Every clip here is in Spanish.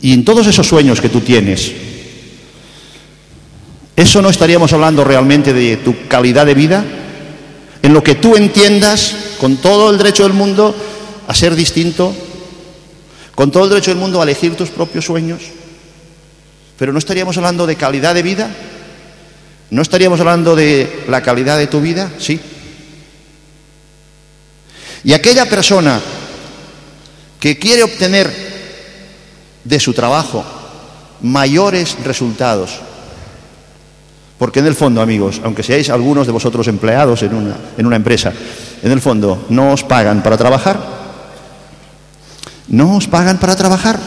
Y en todos esos sueños que tú tienes, ¿eso no estaríamos hablando realmente de tu calidad de vida? En lo que tú entiendas, con todo el derecho del mundo, a ser distinto, con todo el derecho del mundo a elegir tus propios sueños. Pero no estaríamos hablando de calidad de vida, no estaríamos hablando de la calidad de tu vida, sí. Y aquella persona que quiere obtener de su trabajo mayores resultados, porque en el fondo, amigos, aunque seáis algunos de vosotros empleados en una, en una empresa, en el fondo no os pagan para trabajar, no os pagan para trabajar.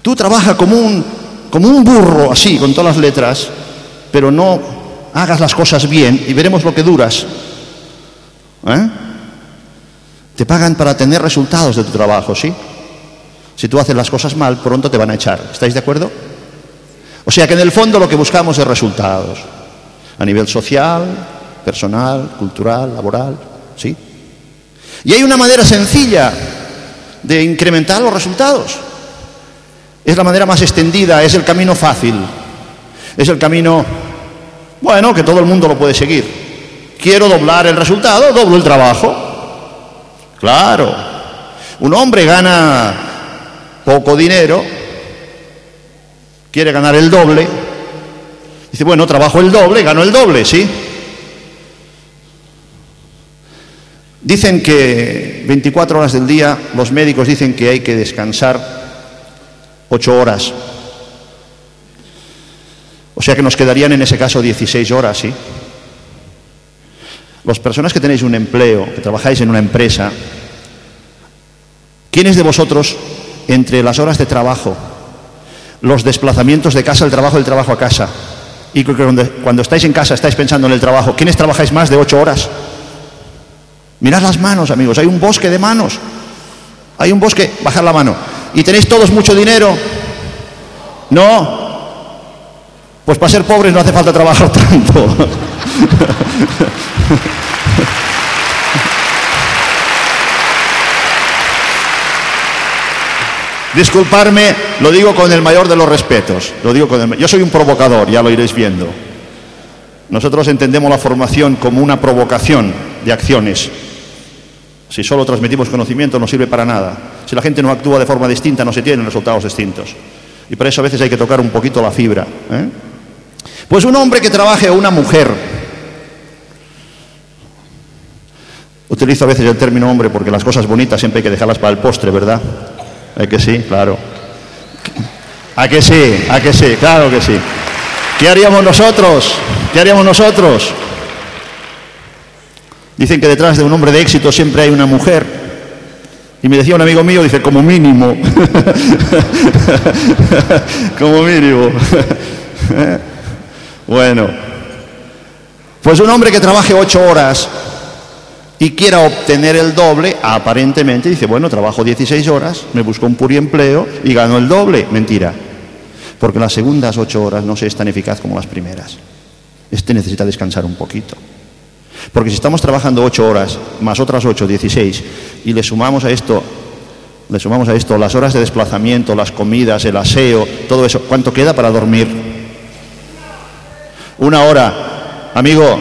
Tú trabajas como un, como un burro, así, con todas las letras, pero no hagas las cosas bien y veremos lo que duras. ¿Eh? Te pagan para tener resultados de tu trabajo, ¿sí? Si tú haces las cosas mal, pronto te van a echar. ¿Estáis de acuerdo? O sea que en el fondo lo que buscamos es resultados. A nivel social, personal, cultural, laboral, ¿sí? Y hay una manera sencilla de incrementar los resultados. Es la manera más extendida, es el camino fácil. Es el camino, bueno, que todo el mundo lo puede seguir. Quiero doblar el resultado, doblo el trabajo. Claro, un hombre gana poco dinero, quiere ganar el doble, dice, bueno, trabajo el doble, gano el doble, ¿sí? Dicen que 24 horas del día, los médicos dicen que hay que descansar 8 horas. O sea que nos quedarían en ese caso 16 horas, ¿sí? Las personas que tenéis un empleo, que trabajáis en una empresa, ¿quiénes de vosotros, entre las horas de trabajo, los desplazamientos de casa al trabajo, del trabajo a casa, y cuando, estáis en casa estáis pensando en el trabajo, ¿quiénes trabajáis más de ocho horas? Mirad las manos, amigos, hay un bosque de manos. Hay un bosque, bajad la mano. ¿Y tenéis todos mucho dinero? No. Pues para ser pobres no hace falta trabajar tanto. Disculparme, lo digo con el mayor de los respetos. Lo digo. Yo soy un provocador, ya lo iréis viendo. Nosotros entendemos la formación como una provocación de acciones. Si solo transmitimos conocimiento no sirve para nada. Si la gente no actúa de forma distinta no se tienen resultados distintos. Y por eso a veces hay que tocar un poquito la fibra. ¿eh? Pues un hombre que trabaje o una mujer. Utilizo a veces el término hombre porque las cosas bonitas siempre hay que dejarlas para el postre, ¿verdad? ¿A que sí? Claro. ¿A que sí? ¿A que sí? Claro que sí. ¿Qué haríamos nosotros? ¿Qué haríamos nosotros? Dicen que detrás de un hombre de éxito siempre hay una mujer. Y me decía un amigo mío, dice, como mínimo. como mínimo. bueno. Pues un hombre que trabaje ocho horas y quiera obtener el doble, aparentemente dice, bueno, trabajo 16 horas, me busco un empleo y gano el doble. Mentira. Porque las segundas ocho horas no se es tan eficaz como las primeras. Este necesita descansar un poquito. Porque si estamos trabajando ocho horas, más otras ocho, 16, y le sumamos a esto, le sumamos a esto las horas de desplazamiento, las comidas, el aseo, todo eso, ¿cuánto queda para dormir? Una hora. Amigo,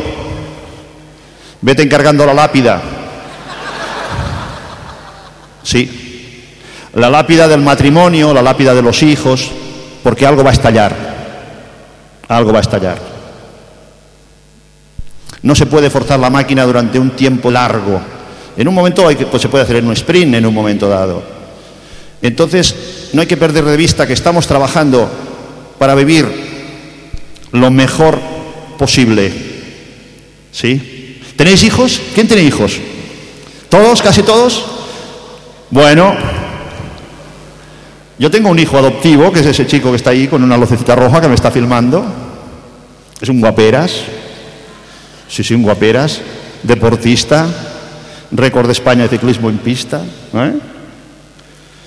Vete encargando la lápida. Sí. La lápida del matrimonio, la lápida de los hijos, porque algo va a estallar. Algo va a estallar. No se puede forzar la máquina durante un tiempo largo. En un momento hay que, pues se puede hacer en un sprint en un momento dado. Entonces, no hay que perder de vista que estamos trabajando para vivir lo mejor posible. ¿Sí? ¿Tenéis hijos? ¿Quién tiene hijos? ¿Todos? ¿Casi todos? Bueno, yo tengo un hijo adoptivo, que es ese chico que está ahí con una lucecita roja que me está filmando. Es un guaperas. Sí, sí, un guaperas. Deportista. Récord de España de ciclismo en pista. ¿eh?